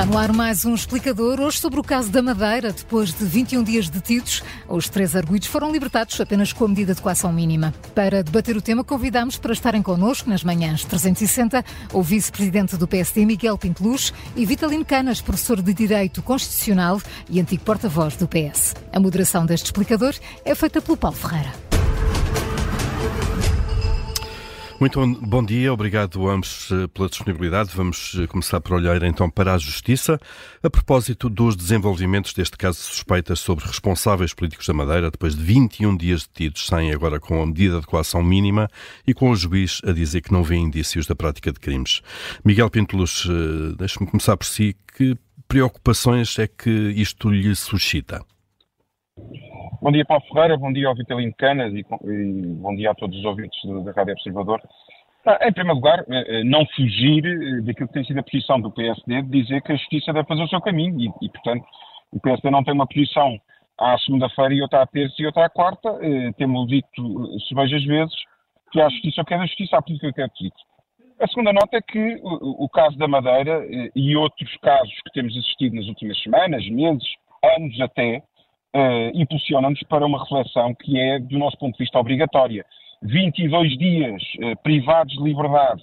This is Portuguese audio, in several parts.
Está no ar mais um explicador, hoje sobre o caso da Madeira. Depois de 21 dias detidos, os três arguídos foram libertados apenas com a medida de coação mínima. Para debater o tema, convidamos para estarem connosco nas manhãs 360 o vice-presidente do PSD, Miguel Pinteluz, e Vitalino Canas, professor de Direito Constitucional e antigo porta-voz do PS. A moderação deste explicador é feita pelo Paulo Ferreira. Muito bom dia, obrigado a ambos eh, pela disponibilidade. Vamos eh, começar por olhar então para a Justiça. A propósito dos desenvolvimentos deste caso de suspeitas sobre responsáveis políticos da Madeira, depois de 21 dias detidos, saem agora com a medida de coação mínima e com o juiz a dizer que não vê indícios da prática de crimes. Miguel Pinteluz, eh, deixe-me começar por si. Que preocupações é que isto lhe suscita? Bom dia, Paulo Ferreira, bom dia ao Vitalino Canas e, e bom dia a todos os ouvintes da Rádio Observador. Ah, em primeiro lugar, eh, eh, não fugir eh, daquilo que tem sido a posição do PSD de dizer que a justiça deve fazer o seu caminho e, e portanto, o PSD não tem uma posição à segunda-feira e outra à terça e outra à quarta. Temos dito veja vezes que há justiça que é da justiça, há política que é política. A segunda nota é que o, o caso da Madeira e outros casos que temos assistido nas últimas semanas, meses, anos até, uh, impulsiona-nos para uma reflexão que é, do nosso ponto de vista, obrigatória. 22 dias uh, privados de liberdade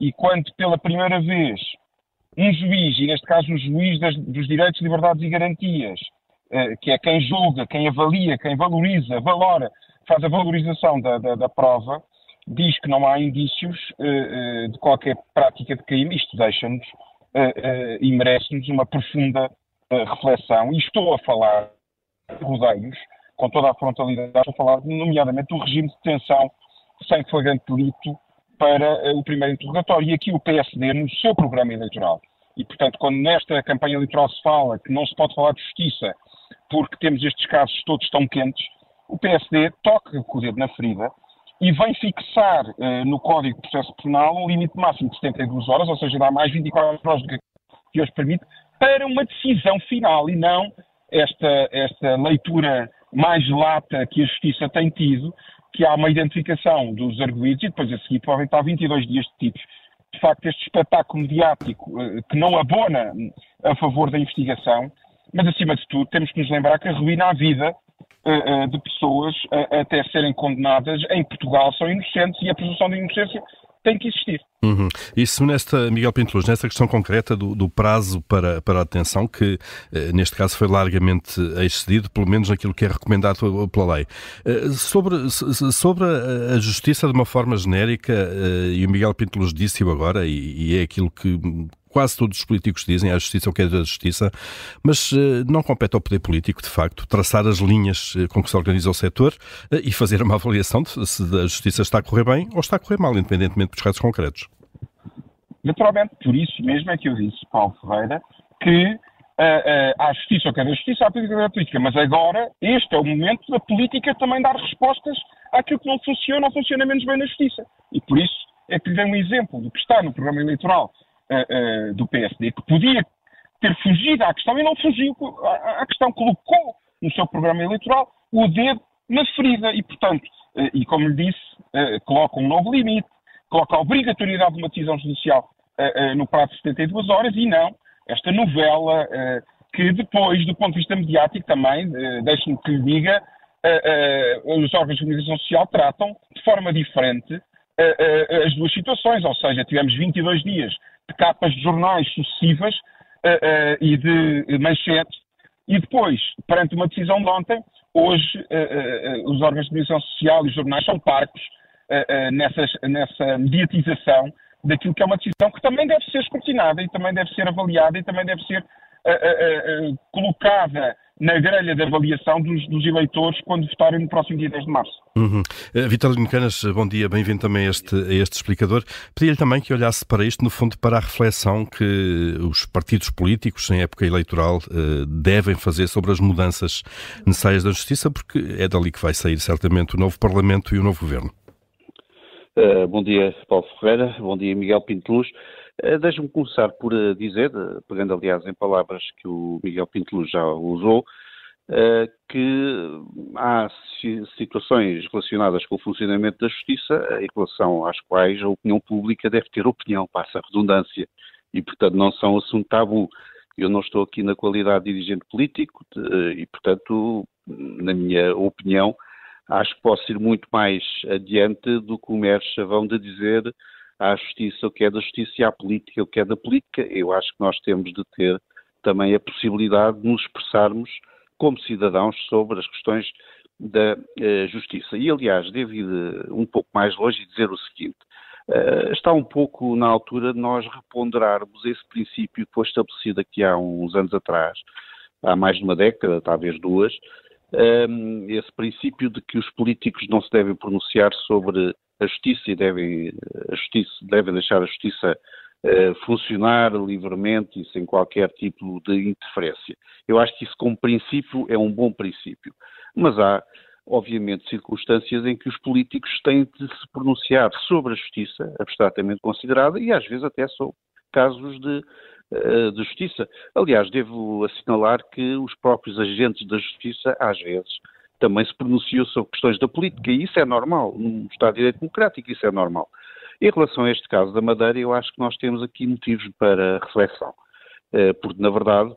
e quando pela primeira vez um juiz, e neste caso o juiz das, dos direitos, liberdades e garantias, uh, que é quem julga, quem avalia, quem valoriza, valora, faz a valorização da, da, da prova, diz que não há indícios uh, de qualquer prática de crime, isto deixa-nos e merece-nos uma profunda reflexão. E estou a falar rodeios, com toda a frontalidade, a falar nomeadamente do regime de detenção sem flagrante delito para uh, o primeiro interrogatório. E aqui o PSD, no seu programa eleitoral, e portanto, quando nesta campanha eleitoral se fala que não se pode falar de justiça porque temos estes casos todos tão quentes, o PSD toca o dedo na ferida e vem fixar uh, no Código de Processo Penal um limite máximo de 72 horas, ou seja, dá mais 24 horas do que hoje permite, para uma decisão final e não esta, esta leitura mais lata que a Justiça tem tido, que há uma identificação dos arguídos e depois a seguir podem estar 22 dias detidos. De facto, este espetáculo mediático eh, que não abona a favor da investigação, mas acima de tudo temos que nos lembrar que arruína a vida eh, eh, de pessoas até serem condenadas em Portugal são inocentes e a presunção de inocência tem que existir. Uhum. Isso nesta, Miguel Pinteluz, nesta questão concreta do, do, prazo para, para a detenção, que eh, neste caso foi largamente excedido, pelo menos naquilo que é recomendado pela lei. Eh, sobre, sobre a, justiça de uma forma genérica, eh, e o Miguel Pinteluz disse-o agora, e, e é aquilo que quase todos os políticos dizem, a justiça o que é da justiça, mas uh, não compete ao poder político, de facto, traçar as linhas uh, com que se organiza o setor uh, e fazer uma avaliação de se a justiça está a correr bem ou está a correr mal, independentemente dos casos concretos. Naturalmente, por isso mesmo é que eu disse, Paulo Ferreira, que há justiça ou que é da justiça, há política da política, mas agora este é o momento da política também dar respostas àquilo que não funciona ou funciona menos bem na justiça. E por isso é que lhe dei um exemplo do que está no programa eleitoral uh, do PSD, que podia ter fugido à questão e não fugiu à, questão, colocou no seu programa eleitoral o dedo na ferida e, portanto, uh, e como lhe disse, coloca um novo limite, coloca a obrigatoriedade de uma decisão judicial no prazo de 72 horas e não esta novela que depois, do ponto de vista mediático também, deixe-me que lhe diga, os órgãos de comunicação social tratam de forma diferente as duas situações, ou seja, tivemos 22 dias de capas de jornais sucessivas uh, e de manchetes. E depois, perante uma decisão de ontem, hoje os órgãos de comunicação social e os jornais são parcos nessas, nessa mediatização daquilo que é uma decisão que também deve ser escrutinada e também deve ser avaliada e também deve ser colocada na grelha de avaliação dos, dos, eleitores quando votarem no próximo dia 10 de março. Uhum. Uh, Vitorino Canas, bom dia, bem-vindo também a este, a este explicador. Pedi-lhe também que olhasse para isto, no fundo, para a reflexão que os partidos políticos, em época eleitoral, uh, devem fazer sobre as mudanças necessárias da justiça, porque é dali que vai sair certamente o novo Parlamento e o novo Governo. Uh, bom dia, Paulo Ferreira. Bom dia, Miguel Pinteluz. Uh, Deixe-me começar por uh, dizer, pegando aliás em palavras que o Miguel Pinteluz já usou, que há situações relacionadas com o funcionamento da justiça em relação às quais a opinião pública deve ter opinião, passa a redundância, e portanto não são assunto tabu. Eu não estou aqui na qualidade de dirigente político e, portanto, na minha opinião, acho que posso ir muito mais adiante do que o mero chavão de dizer à justiça o que é da justiça e à política o que é da política. Eu acho que nós temos de ter também a possibilidade de nos expressarmos como cidadãos sobre as questões da uh, justiça. E, aliás, devo ir uh, um pouco mais longe e dizer o seguinte: uh, está um pouco na altura de nós reponderarmos esse princípio que foi estabelecido aqui há uns anos atrás, há mais de uma década, talvez duas, esse princípio de que os políticos não se devem pronunciar sobre a justiça e devem, a justiça, devem deixar a justiça uh, funcionar livremente e sem qualquer tipo de interferência. Eu acho que isso, como princípio, é um bom princípio. Mas há, obviamente, circunstâncias em que os políticos têm de se pronunciar sobre a justiça, abstratamente considerada, e às vezes até sobre casos de eh, de Justiça. Aliás, devo assinalar que os próprios agentes da Justiça, às vezes, também se pronunciam sobre questões da política, e isso é normal. Num Estado de Direito Democrático, isso é normal. Em relação a este caso da Madeira, eu acho que nós temos aqui motivos para reflexão, eh, porque, na verdade,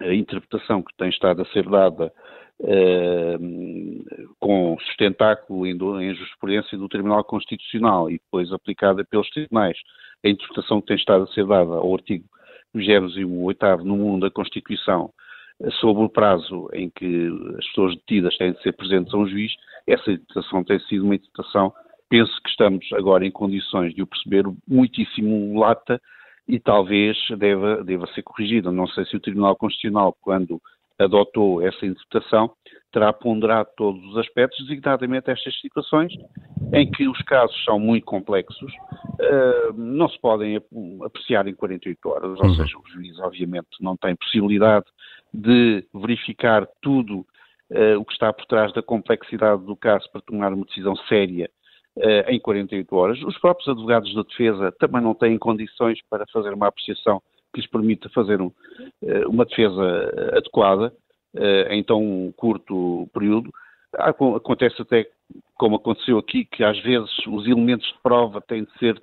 a interpretação que tem estado a ser dada eh, com sustentáculo em, jurisprudência do Tribunal Constitucional e depois aplicada pelos tribunais, a interpretação que tem estado a ser dada ao artigo 28 no mundo da Constituição sobre o prazo em que as pessoas detidas têm de ser presentes a um juiz, essa interpretação tem sido uma interpretação, penso que estamos agora em condições de o perceber, muitíssimo lata e talvez deva, deva ser corrigida. Não sei se o Tribunal Constitucional, quando adotou essa interpretação, terá ponderado todos os aspectos, designadamente estas situações em que os casos são muito complexos, uh, não se podem apreciar em 48 horas, ou uhum. seja, o juiz obviamente não tem possibilidade de verificar tudo uh, o que está por trás da complexidade do caso para tomar uma decisão séria uh, em 48 horas. Os próprios advogados da defesa também não têm condições para fazer uma apreciação que lhes permita fazer um, uma defesa adequada em tão curto período. Acontece até, como aconteceu aqui, que às vezes os elementos de prova têm de ser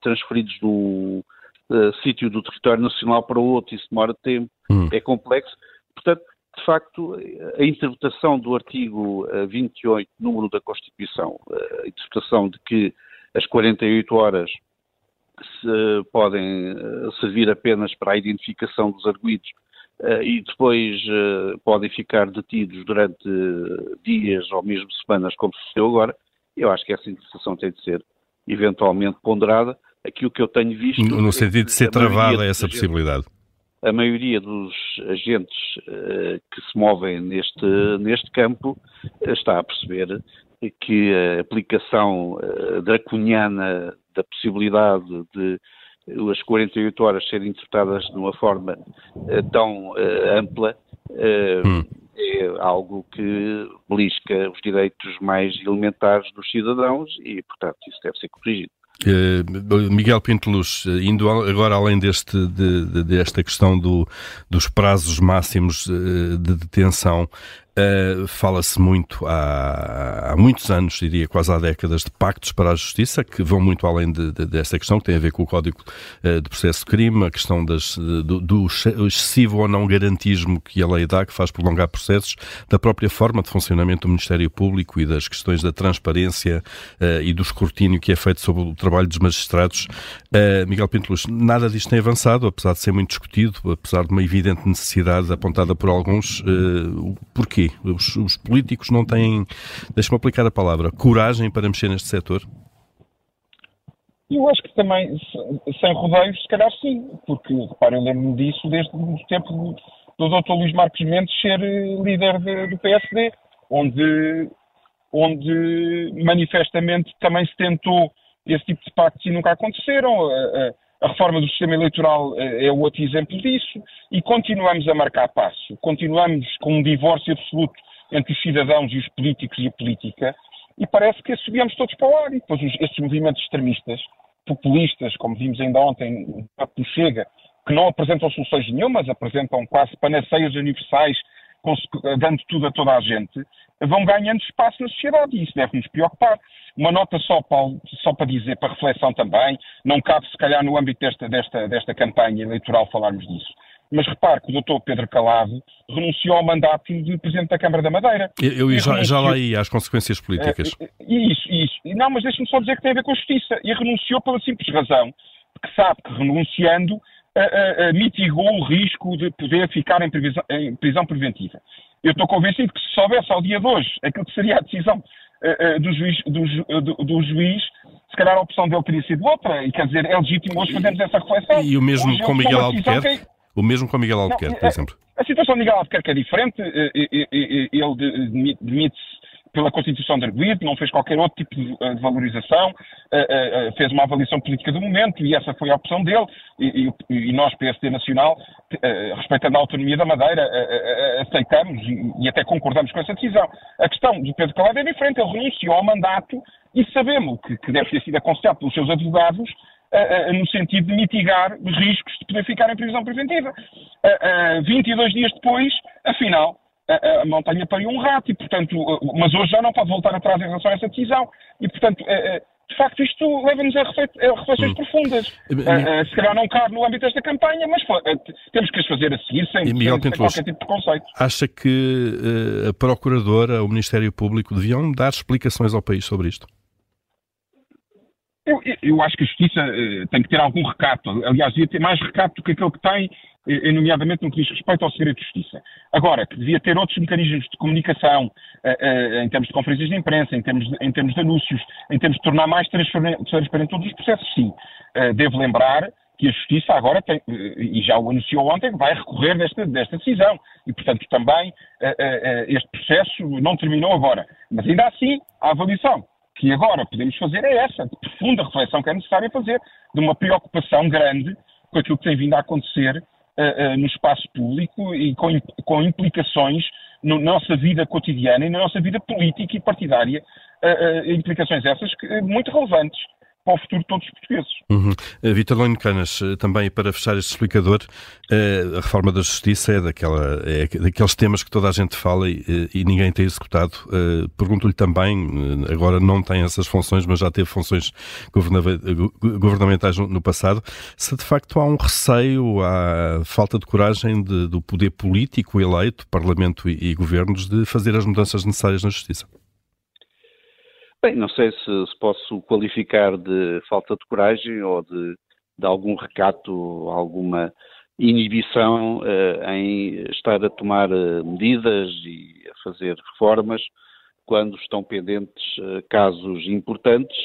transferidos do uh, sítio do território nacional para outro, isso demora tempo, hum. é complexo. Portanto, de facto, a interpretação do artigo 28, eh, número da Constituição, a interpretação de que as 48 horas se podem servir apenas para a identificação dos arguídos Uh, e depois uh, podem ficar detidos durante dias ou mesmo semanas, como sucedeu agora, eu acho que essa interpretação tem de ser eventualmente ponderada. Aquilo que eu tenho visto. No, no sentido de ser travada essa agentes, possibilidade. A maioria dos agentes uh, que se movem neste, neste campo está a perceber que a aplicação draconiana da possibilidade de as 48 horas serem interpretadas de uma forma uh, tão uh, ampla uh, hum. é algo que belisca os direitos mais elementares dos cidadãos e, portanto, isso deve ser corrigido. Miguel Pinteluz, indo agora além deste, de, de, desta questão do, dos prazos máximos de detenção, Uh, Fala-se muito há, há, muitos anos, diria quase há décadas, de pactos para a justiça, que vão muito além de, de, desta questão, que tem a ver com o Código uh, de Processo de Crime, a questão das, do, do, excessivo ou não garantismo que a lei dá, que faz prolongar processos, da própria forma de funcionamento do Ministério Público e das questões da transparência uh, e do escrutínio que é feito sobre o trabalho dos magistrados. Miguel Pinteluz, nada disto tem avançado, apesar de ser muito discutido, apesar de uma evidente necessidade apontada por alguns. porquê? Os, os políticos não têm, deixa-me aplicar a palavra, coragem para mexer neste setor? Eu acho que também, sem rodeios, se calhar sim, porque, repare, eu lembro-me disso desde o tempo do Dr. Luís Marcos Mendes ser eh, líder de, do PSD, onde, onde manifestamente também se tentou esse tipo de pactos e nunca aconteceram. A reforma do sistema eleitoral eh, é outro exemplo disso e continuamos a marcar passo. Continuamos com um divórcio absoluto entre os cidadãos e os políticos e a política e parece que subíamos todos para o ar. E depois esses movimentos extremistas, populistas, como vimos ainda ontem no Chega, que não apresentam soluções nenhumas, apresentam quase panaceias universais dando tudo a toda a gente, vão ganhando espaço na sociedade e isso deve nos preocupar. Uma nota só para, só para dizer, para reflexão também, não cabe se calhar no âmbito desta, desta, desta campanha eleitoral falarmos disso. Mas repare que o doutor Pedro Calado renunciou ao mandato de Presidente da Câmara da Madeira. Eu, eu já, renunciou... já lá ia às consequências políticas. Uh, isso, isso. Não, mas deixe-me só dizer que tem a ver com a justiça. E renunciou pela simples razão que sabe que renunciando mitigou o risco de poder ficar em, previsão, em prisão preventiva. Eu estou convencido que se soubesse ao dia de hoje aquilo que seria a decisão do, juiz, do, do, do juiz se calhar a opção dele teria sido outra, e quer dizer, é legítimo hoje fazermos essa reflexão. E o mesmo hoje com Miguel Albuquerque? O mesmo com Miguel Albuquerque, por exemplo? A, a situação de Miguel Albuquerque é diferente, eh, eh, eh, ele demite-se pela Constituição de Arguido, não fez qualquer outro tipo de, valorização, fez uma avaliação política do momento e essa foi a opção dele. E, e, nós, PSD Nacional, respeitando a autonomia da Madeira, aceitamos e, até concordamos com essa decisão. A questão do Pedro Calado é diferente, ele renunciou ao mandato e sabemos que, que deve ter sido aconselhado pelos seus advogados no sentido de mitigar os riscos de poder ficar em prisão preventiva. Uh, 22 dias depois, afinal, a montanha pariu um rato, e, portanto, mas hoje já não pode voltar atrás em relação a essa decisão. E, portanto, de facto, isto leva-nos a, reflexões hum. profundas. Uh, uh, se calhar não cabe no âmbito desta campanha, mas temos que as fazer a seguir sem, sem, sem qualquer tipo de preconceito. Acha que a Procuradora, o Ministério Público deviam dar explicações ao país sobre isto? Eu, eu, acho que a Justiça uh, tem que ter algum recato. Aliás, devia ter mais recato do que aquele que tem, nomeadamente no que diz respeito ao segredo de justiça. Agora, que devia ter outros mecanismos de comunicação, uh, em termos de conferências de imprensa, em termos de, em termos de anúncios, em termos de tornar mais transparente, todos os processos, sim. devo lembrar que a Justiça agora tem, e já o anunciou ontem, vai recorrer desta, desta decisão. E, portanto, também este processo não terminou agora. Mas ainda assim, a avaliação que agora podemos fazer é essa, de profunda reflexão que é necessária fazer, de uma preocupação grande com aquilo que tem vindo a acontecer uh, uh, no espaço público e com, com implicações na no nossa vida cotidiana e na nossa vida política e partidária, uh, implicações essas que, muito relevantes para o futuro de todos os portugueses. Uhum. Uh, Vitor Lino Canas, uh, também para fechar este explicador, uh, a reforma da justiça é, daquela, é daqueles temas que toda a gente fala e, e ninguém tem executado. Pergunto-lhe também, agora não tem essas funções, mas já teve funções governamentais no, passado, se de facto há um receio, há falta de coragem de, do poder político eleito, Parlamento e, e governos, de fazer as mudanças necessárias na justiça. Bem, não sei se, se, posso qualificar de falta de coragem ou de, de algum recato, alguma inibição uh, em estar a tomar uh, medidas e a fazer reformas quando estão pendentes uh, casos importantes.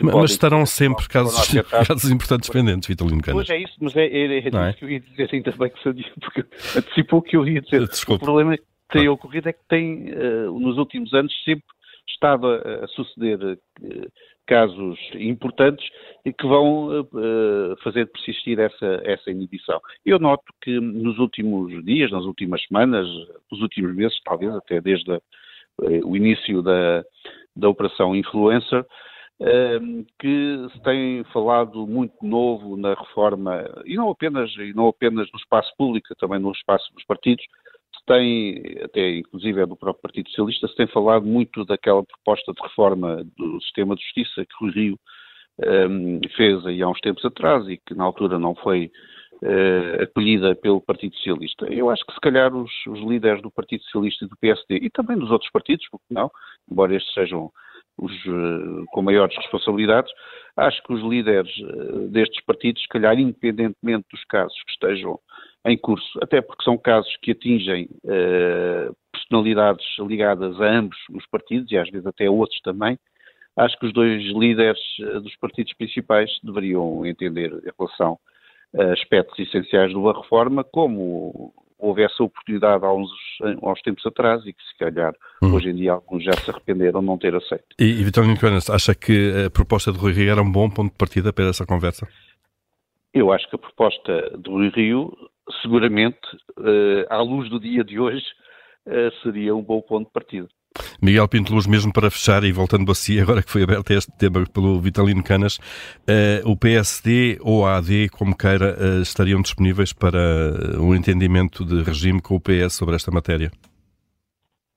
mas, mas estarão sempre casos, casos importantes pendentes, Vitalino Canas. Pois é isso, mas é, é, é, é? que eu ia dizer, ainda bem que sabia, porque antecipou o que eu ia dizer. O problema que tem ocorrido é que tem, nos últimos anos, sempre estado a, suceder eh, casos importantes que vão uh, fazer persistir essa, essa inibição. Eu noto que nos últimos dias, nas últimas semanas, nos últimos meses, talvez até desde o início da, da Operação Influencer, que se tem falado muito novo na reforma, e não apenas, e não apenas no espaço público, também no espaço dos partidos, tem, até inclusive é do próprio Partido Socialista, se tem falado muito daquela proposta de reforma do sistema de justiça que o Rio um, fez aí há uns tempos atrás e que na altura não foi uh, acolhida pelo Partido Socialista. Eu acho que se calhar os, os, líderes do Partido Socialista e do PSD e também dos outros partidos, porque não, embora estes sejam os uh, com maiores responsabilidades, acho que os líderes uh, destes partidos, se calhar independentemente dos casos que estejam em curso, até porque são casos que atingem uh, personalidades ligadas a ambos os partidos e às vezes até a outros também. Acho que os dois líderes uh, dos partidos principais deveriam entender em relação a aspectos essenciais de uma reforma, como houve essa oportunidade há uns, há uns tempos atrás e que se calhar hum. hoje em dia alguns já se arrependeram de não ter aceito. E, e Vitório Nicolas, acha que a proposta de Rui Rio era um bom ponto de partida para essa conversa? Eu acho que a proposta de Rui Rio seguramente, uh, à luz do dia de hoje, uh, seria um bom ponto de partida. Miguel Pinto Luz, mesmo para fechar e voltando a si, agora que foi aberto este tema pelo Vitalino Canas, uh, o PSD ou a AD, como queira, uh, estariam disponíveis para um entendimento de regime com o PS sobre esta matéria?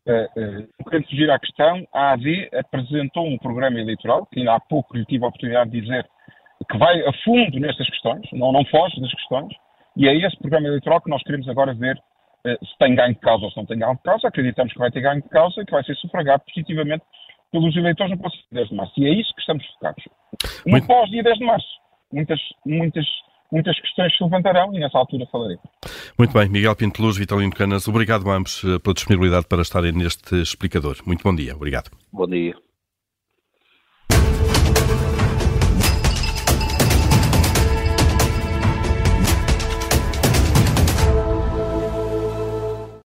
Uh, querendo fugir à questão, a AD apresentou um programa eleitoral, que ainda há pouco lhe tive a oportunidade de dizer que vai a fundo nestas questões, não, não foge das questões, E é esse programa eleitoral que nós queremos agora ver uh, se tem ganho de causa ou se não tem ganho de causa. Acreditamos que vai ter ganho de causa e que vai ser sufragado positivamente pelos eleitores no próximo 10 de março. E é isso que estamos focados. No Muito... pós-dia 10 de março, muitas, muitas, muitas questões se levantarão e nessa altura falarei. Muito bem, Miguel Pinteluz, Vitalino Canas, obrigado a ambos eh, pela disponibilidade para estarem neste explicador. Muito bom dia, obrigado. Bom dia.